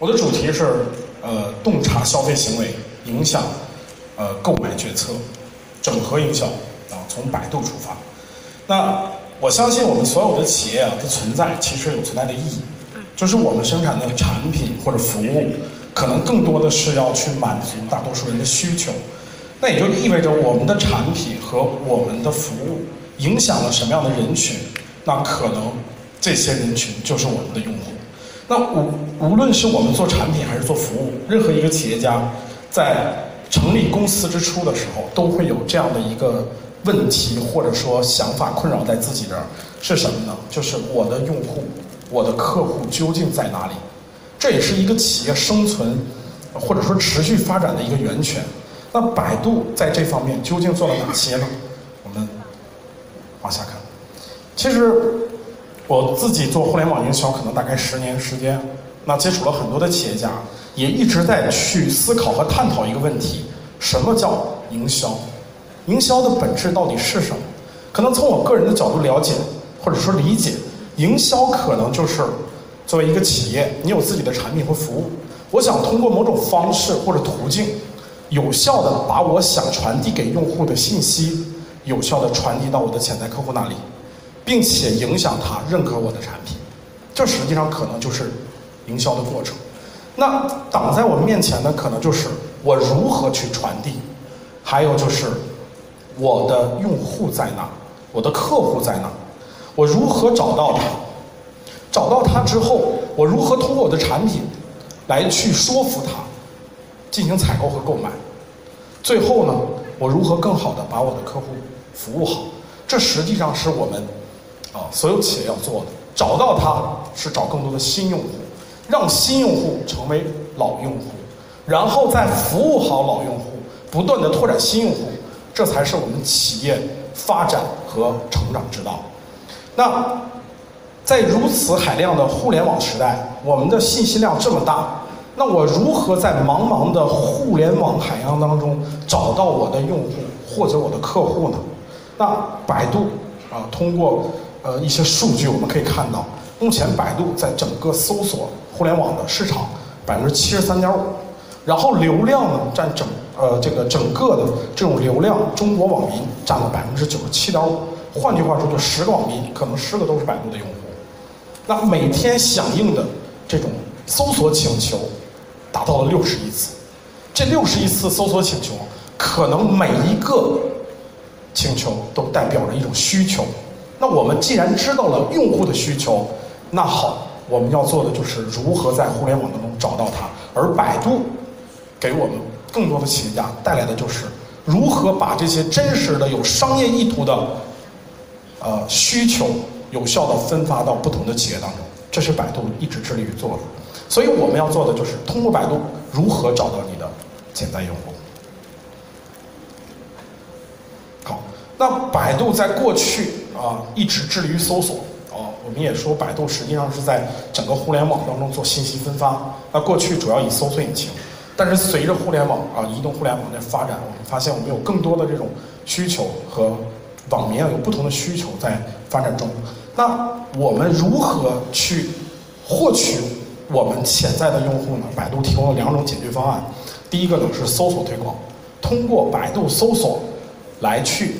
我的主题是呃，洞察消费行为，影响呃购买决策，整合营销啊，从百度出发。那我相信我们所有的企业啊的存在，其实有存在的意义，就是我们生产的产品或者服务，可能更多的是要去满足大多数人的需求。那也就意味着我们的产品和我们的服务影响了什么样的人群，那可能这些人群就是我们的用户。那无无论是我们做产品还是做服务，任何一个企业家在成立公司之初的时候，都会有这样的一个问题或者说想法困扰在自己这儿，是什么呢？就是我的用户、我的客户究竟在哪里？这也是一个企业生存或者说持续发展的一个源泉。那百度在这方面究竟做了哪些呢？我们往下看。其实我自己做互联网营销，可能大概十年时间，那接触了很多的企业家，也一直在去思考和探讨一个问题：什么叫营销？营销的本质到底是什么？可能从我个人的角度了解或者说理解，营销可能就是作为一个企业，你有自己的产品和服务，我想通过某种方式或者途径。有效的把我想传递给用户的信息，有效的传递到我的潜在客户那里，并且影响他认可我的产品，这实际上可能就是营销的过程。那挡在我们面前的可能就是我如何去传递，还有就是我的用户在哪，我的客户在哪，我如何找到他，找到他之后，我如何通过我的产品来去说服他。进行采购和购买，最后呢，我如何更好的把我的客户服务好？这实际上是我们啊所有企业要做的。找到他是找更多的新用户，让新用户成为老用户，然后再服务好老用户，不断的拓展新用户，这才是我们企业发展和成长之道。那在如此海量的互联网时代，我们的信息量这么大。那我如何在茫茫的互联网海洋当中找到我的用户或者我的客户呢？那百度啊，通过呃一些数据我们可以看到，目前百度在整个搜索互联网的市场百分之七十三点五，然后流量呢占整呃这个整个的这种流量，中国网民占了百分之九十七点五。换句话说，就十个网民可能十个都是百度的用户。那每天响应的这种搜索请求。达到了六十亿次，这六十亿次搜索请求，可能每一个请求都代表着一种需求。那我们既然知道了用户的需求，那好，我们要做的就是如何在互联网当中找到它。而百度给我们更多的企业家带来的就是如何把这些真实的有商业意图的呃需求，有效的分发到不同的企业当中。这是百度一直致力于做的。所以我们要做的就是通过百度如何找到你的潜在用户。好，那百度在过去啊一直致力于搜索啊，我们也说百度实际上是在整个互联网当中做信息分发。那过去主要以搜索引擎，但是随着互联网啊移动互联网的发展，我们发现我们有更多的这种需求和网民啊有不同的需求在发展中。那我们如何去获取？我们潜在的用户呢？百度提供了两种解决方案。第一个呢是搜索推广，通过百度搜索来去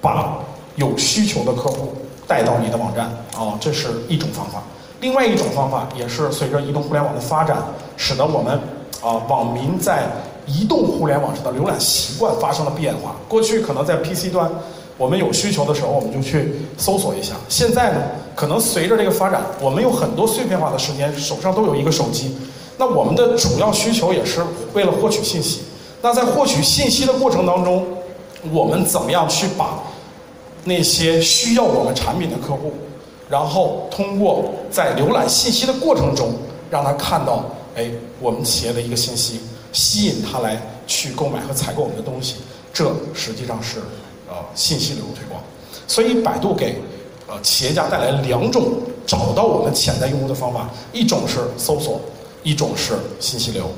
把有需求的客户带到你的网站啊，这是一种方法。另外一种方法也是随着移动互联网的发展，使得我们啊网民在移动互联网上的浏览习惯发生了变化。过去可能在 PC 端。我们有需求的时候，我们就去搜索一下。现在呢，可能随着这个发展，我们有很多碎片化的时间，手上都有一个手机。那我们的主要需求也是为了获取信息。那在获取信息的过程当中，我们怎么样去把那些需要我们产品的客户，然后通过在浏览信息的过程中，让他看到，哎，我们企业的一个信息，吸引他来去购买和采购我们的东西。这实际上是。呃，信息流推广，所以百度给呃企业家带来两种找到我们潜在用户的方法，一种是搜索，一种是信息流。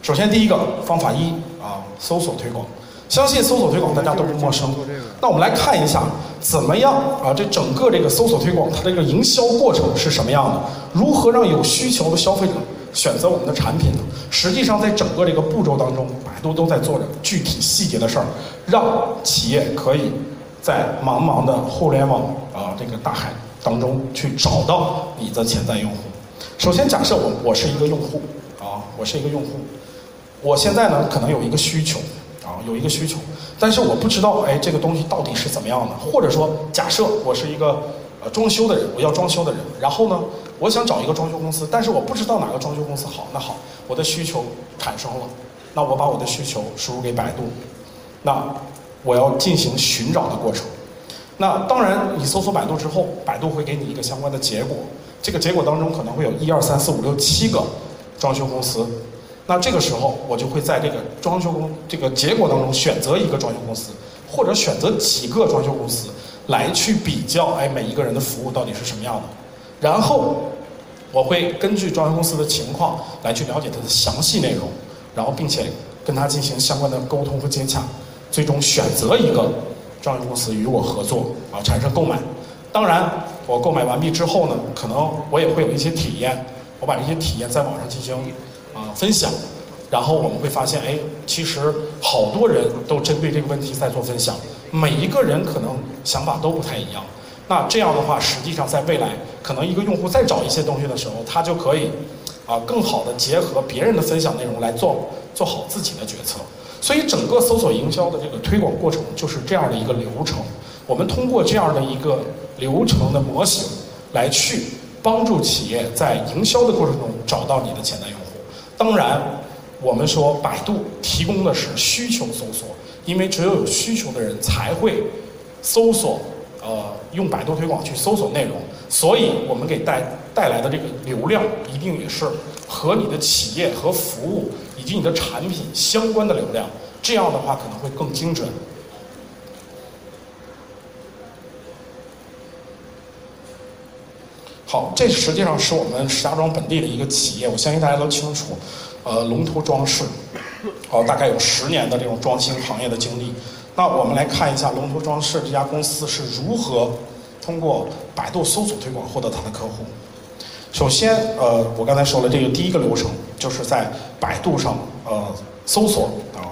首先第一个方法一啊，搜索推广，相信搜索推广大家都不陌生。那我们来看一下怎么样啊，这整个这个搜索推广它这个营销过程是什么样的？如何让有需求的消费者选择我们的产品呢？实际上，在整个这个步骤当中，百度都在做着具体细节的事儿，让企业可以在茫茫的互联网啊这个大海当中去找到你的潜在用户。首先，假设我我是一个用户啊，我是一个用户，我现在呢可能有一个需求啊，有一个需求，但是我不知道哎这个东西到底是怎么样的，或者说假设我是一个呃装修的人，我要装修的人，然后呢我想找一个装修公司，但是我不知道哪个装修公司好，那好，我的需求产生了，那我把我的需求输入给百度，那我要进行寻找的过程。那当然，你搜索百度之后，百度会给你一个相关的结果。这个结果当中可能会有一二三四五六七个装修公司。那这个时候，我就会在这个装修公这个结果当中选择一个装修公司，或者选择几个装修公司来去比较，哎，每一个人的服务到底是什么样的。然后，我会根据装修公司的情况来去了解它的详细内容，然后并且跟他进行相关的沟通和接洽，最终选择一个。装修公司与我合作啊，产生购买。当然，我购买完毕之后呢，可能我也会有一些体验，我把这些体验在网上进行啊分享。然后我们会发现，哎，其实好多人都针对这个问题在做分享，每一个人可能想法都不太一样。那这样的话，实际上在未来，可能一个用户再找一些东西的时候，他就可以啊更好的结合别人的分享内容来做做好自己的决策。所以，整个搜索营销的这个推广过程就是这样的一个流程。我们通过这样的一个流程的模型，来去帮助企业在营销的过程中找到你的潜在用户。当然，我们说百度提供的是需求搜索，因为只有有需求的人才会搜索，呃，用百度推广去搜索内容。所以我们给带带来的这个流量，一定也是和你的企业和服务。以及你的产品相关的流量，这样的话可能会更精准。好，这实际上是我们石家庄本地的一个企业，我相信大家都清楚，呃，龙头装饰，好，大概有十年的这种装修行业的经历。那我们来看一下龙头装饰这家公司是如何通过百度搜索推广获得它的客户。首先，呃，我刚才说了这个第一个流程，就是在百度上，呃，搜索啊，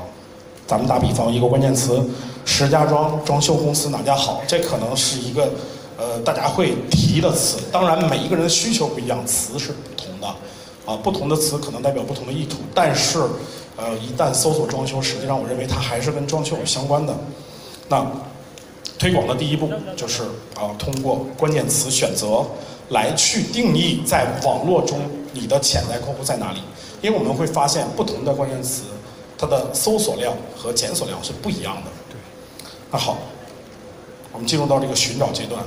咱们打比方，一个关键词，石家庄装修公司哪家好？这可能是一个，呃，大家会提的词。当然，每一个人的需求不一样，词是不同的，啊，不同的词可能代表不同的意图。但是，呃，一旦搜索装修，实际上我认为它还是跟装修有相关的。那推广的第一步就是啊，通过关键词选择。来去定义在网络中你的潜在客户在哪里，因为我们会发现不同的关键词，它的搜索量和检索量是不一样的。对，那好，我们进入到这个寻找阶段。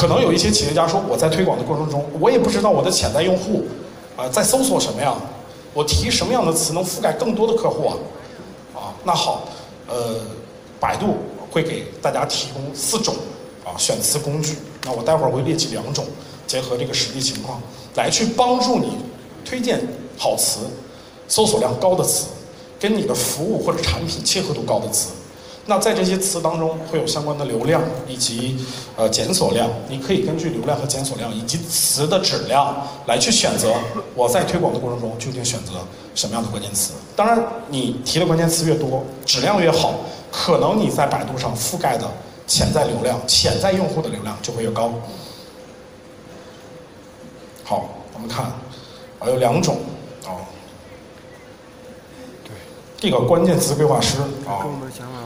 可能有一些企业家说，我在推广的过程中，我也不知道我的潜在用户啊在搜索什么呀，我提什么样的词能覆盖更多的客户啊？啊，那好，呃，百度会给大家提供四种啊选词工具。那我待会儿会列举两种，结合这个实际情况，来去帮助你推荐好词、搜索量高的词，跟你的服务或者产品切合度高的词。那在这些词当中会有相关的流量以及呃检索量，你可以根据流量和检索量以及词的质量来去选择。我在推广的过程中究竟选择什么样的关键词？当然，你提的关键词越多，质量越好，可能你在百度上覆盖的。潜在流量、潜在用户的流量就会越高。好，我们看，啊，有两种，啊，这个关键词规划师啊，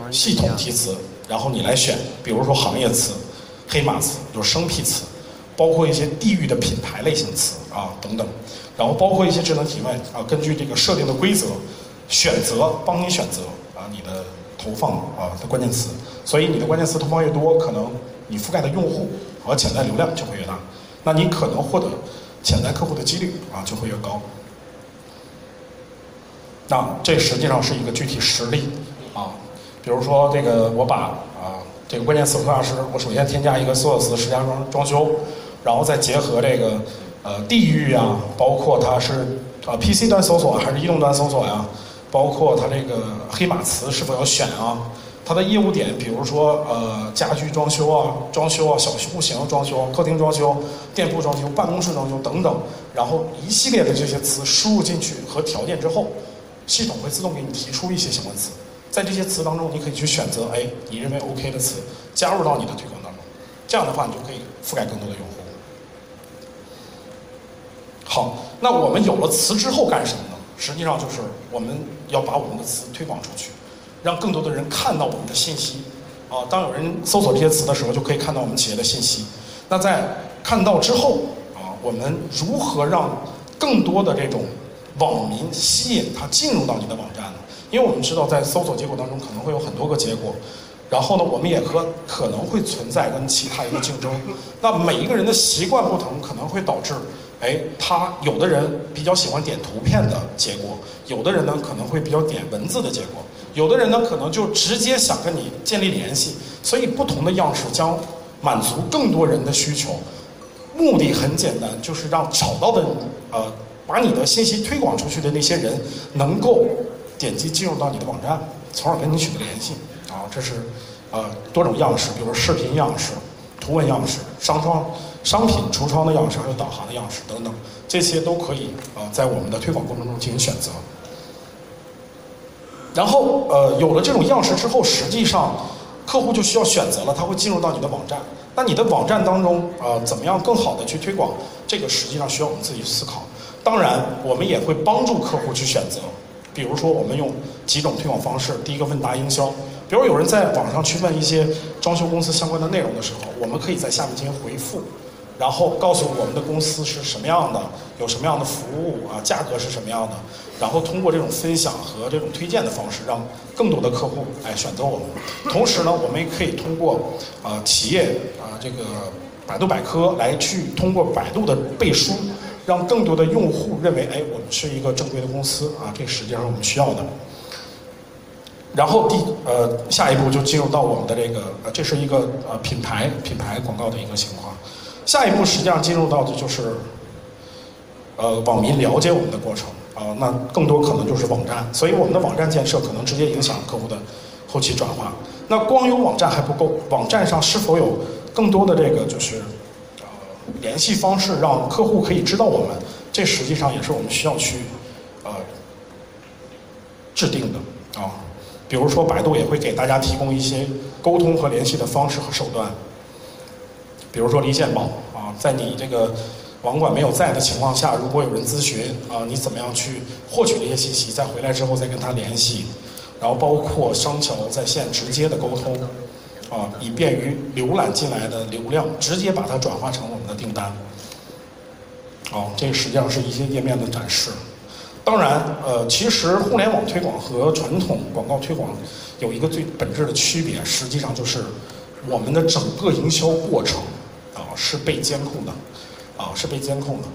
系统提词，然后你来选，比如说行业词、黑马词、就是生僻词，包括一些地域的品牌类型词啊等等，然后包括一些智能提问啊，根据这个设定的规则，选择帮你选择啊你的投放啊的关键词。所以你的关键词投放越多，可能你覆盖的用户和潜在流量就会越大，那你可能获得潜在客户的几率啊就会越高。那这实际上是一个具体实例啊，比如说这个我把啊这个关键词规划师，我首先添加一个搜索词石家庄装修，然后再结合这个呃地域啊，包括它是啊 PC 端搜索还是移动端搜索呀，包括它这个黑马词是否要选啊。它的业务点，比如说呃家居装修啊、装修啊、小户型装修、客厅装修、店铺装修、办公室装修等等，然后一系列的这些词输入进去和条件之后，系统会自动给你提出一些相关词，在这些词当中，你可以去选择哎你认为 OK 的词加入到你的推广当中，这样的话你就可以覆盖更多的用户。好，那我们有了词之后干什么呢？实际上就是我们要把我们的词推广出去。让更多的人看到我们的信息，啊，当有人搜索这些词的时候，就可以看到我们企业的信息。那在看到之后，啊，我们如何让更多的这种网民吸引他进入到你的网站呢？因为我们知道，在搜索结果当中可能会有很多个结果，然后呢，我们也和可能会存在跟其他一个竞争。那每一个人的习惯不同，可能会导致。哎，他有的人比较喜欢点图片的结果，有的人呢可能会比较点文字的结果，有的人呢可能就直接想跟你建立联系。所以不同的样式将满足更多人的需求，目的很简单，就是让找到的呃把你的信息推广出去的那些人能够点击进入到你的网站，从而跟你取得联系。啊，这是呃多种样式，比如视频样式、图文样式、商窗。商品橱窗的样式，还有导航的样式等等，这些都可以啊，在我们的推广过程中进行选择。然后，呃，有了这种样式之后，实际上客户就需要选择了，他会进入到你的网站。那你的网站当中，呃，怎么样更好的去推广？这个实际上需要我们自己思考。当然，我们也会帮助客户去选择。比如说，我们用几种推广方式。第一个，问答营销。比如有人在网上去问一些装修公司相关的内容的时候，我们可以在下面进行回复。然后告诉我们的公司是什么样的，有什么样的服务啊，价格是什么样的。然后通过这种分享和这种推荐的方式，让更多的客户来选择我们。同时呢，我们也可以通过啊企业啊这个百度百科来去通过百度的背书，让更多的用户认为，哎，我们是一个正规的公司啊，这实际上我们需要的。然后第呃下一步就进入到我们的这个呃这是一个呃品牌品牌广告的一个情况。下一步实际上进入到的就是，呃，网民了解我们的过程啊，那更多可能就是网站，所以我们的网站建设可能直接影响客户的后期转化。那光有网站还不够，网站上是否有更多的这个就是联系方式，让客户可以知道我们？这实际上也是我们需要去呃制定的啊。比如说，百度也会给大家提供一些沟通和联系的方式和手段。比如说离线宝啊，在你这个网管没有在的情况下，如果有人咨询啊，你怎么样去获取这些信息？再回来之后再跟他联系，然后包括商桥在线直接的沟通啊，以便于浏览进来的流量直接把它转化成我们的订单。哦，这实际上是一些页面的展示。当然，呃，其实互联网推广和传统广告推广有一个最本质的区别，实际上就是我们的整个营销过程。啊是被监控的，啊，是被监控的。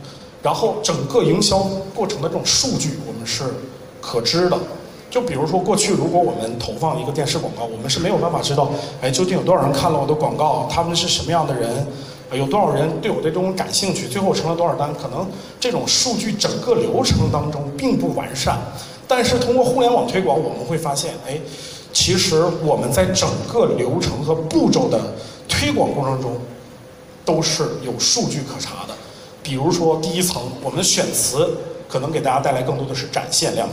然后整个营销过程的这种数据，我们是可知的。就比如说过去，如果我们投放一个电视广告，我们是没有办法知道，哎，究竟有多少人看了我的广告，他们是什么样的人，有多少人对我这种感兴趣，最后成了多少单。可能这种数据整个流程当中并不完善。但是通过互联网推广，我们会发现，哎，其实我们在整个流程和步骤的推广过程中。都是有数据可查的，比如说第一层，我们的选词可能给大家带来更多的是展现量，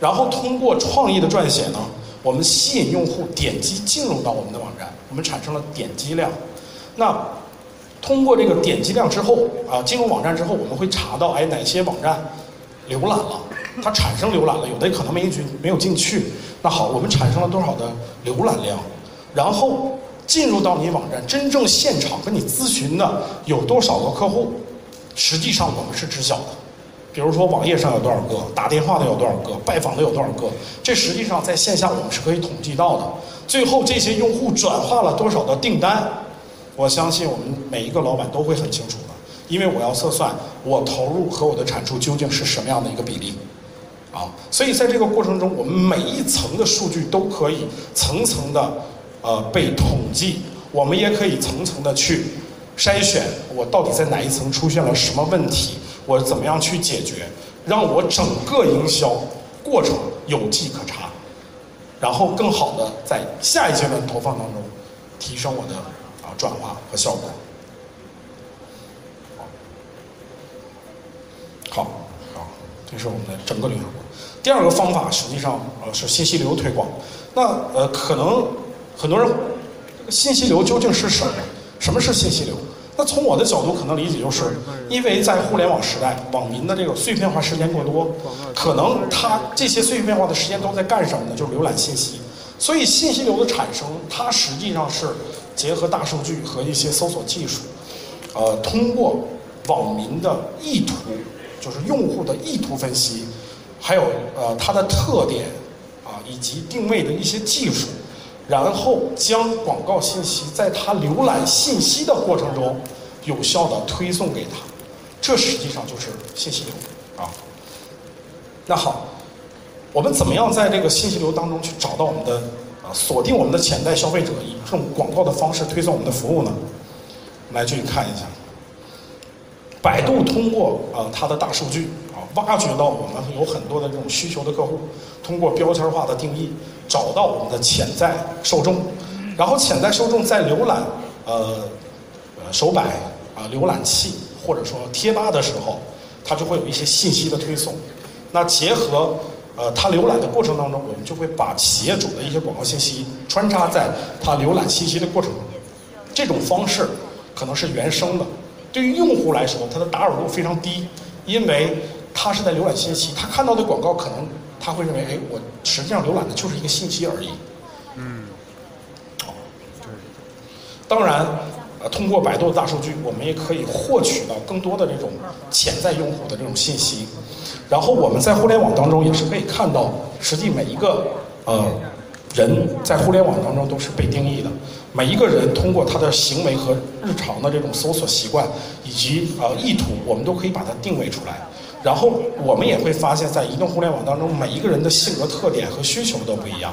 然后通过创意的撰写呢，我们吸引用户点击进入到我们的网站，我们产生了点击量。那通过这个点击量之后啊，进入网站之后，我们会查到哎哪些网站浏览了，它产生浏览了，有的可能没进没有进去。那好，我们产生了多少的浏览量，然后。进入到你网站，真正现场跟你咨询的有多少个客户？实际上我们是知晓的。比如说网页上有多少个，打电话的有多少个，拜访的有多少个，这实际上在线下我们是可以统计到的。最后这些用户转化了多少的订单？我相信我们每一个老板都会很清楚的，因为我要测算我投入和我的产出究竟是什么样的一个比例。啊，所以在这个过程中，我们每一层的数据都可以层层的。呃，被统计，我们也可以层层的去筛选，我到底在哪一层出现了什么问题，我怎么样去解决，让我整个营销过程有迹可查。然后更好的在下一阶段投放当中提升我的啊转化和效果。好，好，这是我们的整个流程。第二个方法实际上呃是信息流推广。那呃可能很多人，信息流究竟是什么？什么是信息流？那从我的角度可能理解就是，因为在互联网时代，网民的这个碎片化时间过多，可能他这些碎片化的时间都在干什么呢？就是浏览信息。所以信息流的产生，它实际上是结合大数据和一些搜索技术，呃，通过网民的意图。就是用户的意图分析，还有呃它的特点啊，以及定位的一些技术，然后将广告信息在他浏览信息的过程中有效的推送给他，这实际上就是信息流啊。那好，我们怎么样在这个信息流当中去找到我们的啊锁定我们的潜在消费者，以这种广告的方式推送我们的服务呢？来继续看一下。百度通过啊它的大数据，挖掘到我们有很多的这种需求的客户，通过标签化的定义找到我们的潜在受众，然后潜在受众在浏览呃呃手摆啊浏览器或者说贴吧的时候，它就会有一些信息的推送。那结合呃他浏览的过程当中，我们就会把企业主的一些广告信息穿插在他浏览信息的过程中。这种方式可能是原生的。对于用户来说，他的打扰度非常低，因为他是在浏览信息，他看到的广告可能他会认为，哎，我实际上浏览的就是一个信息而已。嗯。对。当然，呃，通过百度的大数据，我们也可以获取到更多的这种潜在用户的这种信息，然后我们在互联网当中也是可以看到，实际每一个呃。人在互联网当中都是被定义的，每一个人通过他的行为和日常的这种搜索习惯以及呃意图，我们都可以把它定位出来。然后我们也会发现，在移动互联网当中，每一个人的性格特点和需求都不一样。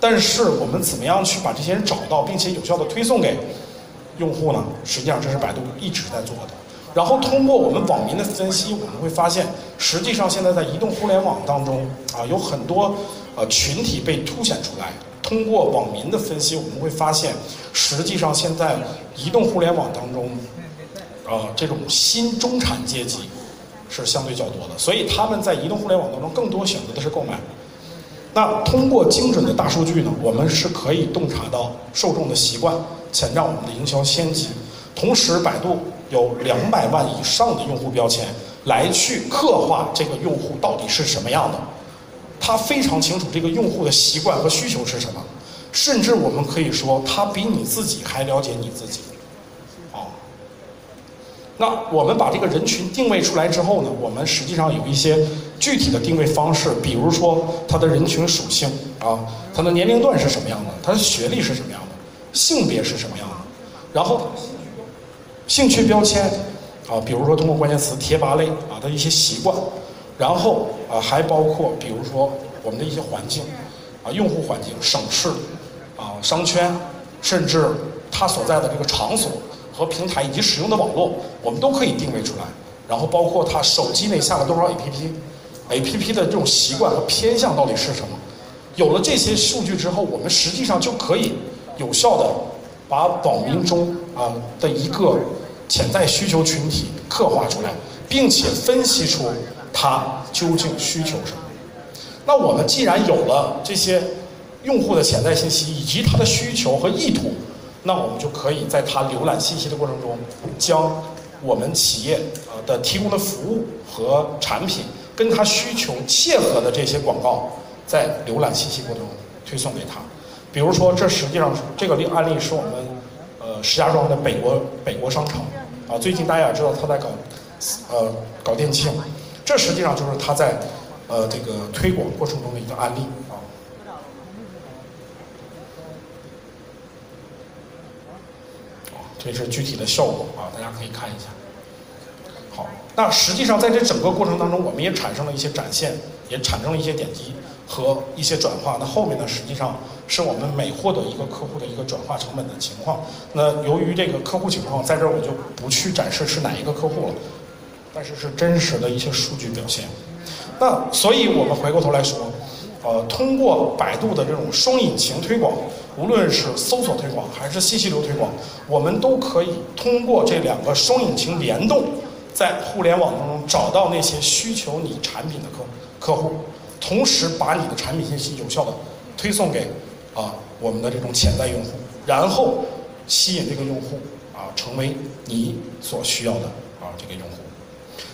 但是我们怎么样去把这些人找到，并且有效的推送给用户呢？实际上这是百度一直在做的。然后通过我们网民的分析，我们会发现，实际上现在在移动互联网当中啊，有很多。呃，群体被凸显出来。通过网民的分析，我们会发现，实际上现在移动互联网当中，呃，这种新中产阶级是相对较多的，所以他们在移动互联网当中更多选择的是购买。那通过精准的大数据呢，我们是可以洞察到受众的习惯，潜在我们的营销先机。同时，百度有两百万以上的用户标签，来去刻画这个用户到底是什么样的。他非常清楚这个用户的习惯和需求是什么，甚至我们可以说，他比你自己还了解你自己。那我们把这个人群定位出来之后呢，我们实际上有一些具体的定位方式，比如说他的人群属性啊，他的年龄段是什么样的，他的学历是什么样的，性别是什么样的，然后兴趣标签啊，比如说通过关键词贴吧类啊的一些习惯。然后啊，还包括比如说我们的一些环境，啊，用户环境、省市，啊，商圈，甚至他所在的这个场所和平台以及使用的网络，我们都可以定位出来。然后包括他手机内下了多少 APP，APP 的这种习惯和偏向到底是什么？有了这些数据之后，我们实际上就可以有效的把网民中啊的一个潜在需求群体刻画出来，并且分析出。他究竟需求什么？那我们既然有了这些用户的潜在信息以及他的需求和意图，那我们就可以在他浏览信息的过程中，将我们企业呃的提供的服务和产品跟他需求切合的这些广告，在浏览信息过程中推送给他。比如说，这实际上这个例案例是我们呃石家庄的北国北国商场啊，最近大家也知道他在搞呃搞电器。这实际上就是他在，呃，这个推广过程中的一个案例啊。这是具体的效果啊，大家可以看一下。好，那实际上在这整个过程当中，我们也产生了一些展现，也产生了一些点击和一些转化。那后面呢，实际上是我们每获得一个客户的一个转化成本的情况。那由于这个客户情况，在这儿我就不去展示是哪一个客户了。但是是真实的一些数据表现，那所以我们回过头来说，呃，通过百度的这种双引擎推广，无论是搜索推广还是信息流推广，我们都可以通过这两个双引擎联动，在互联网当中找到那些需求你产品的客客户，同时把你的产品信息有效的推送给啊我们的这种潜在用户，然后吸引这个用户啊成为你所需要的啊这个用户。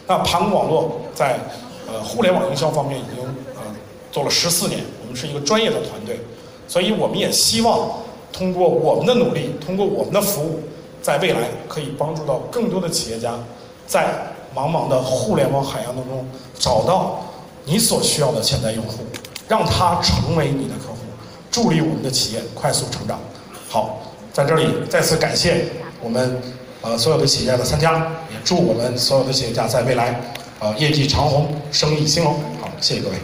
那盘古网络在呃互联网营销方面已经呃。做了十四年，我们是一个专业的团队，所以我们也希望通过我们的努力，通过我们的服务，在未来可以帮助到更多的企业家，在茫茫的互联网海洋当中找到你所需要的潜在用户，让他成为你的客户，助力我们的企业快速成长。好，在这里再次感谢我们呃所有的企业家的参加，也祝我们所有的企业家在未来呃业绩长虹，生意兴隆。好，谢谢各位。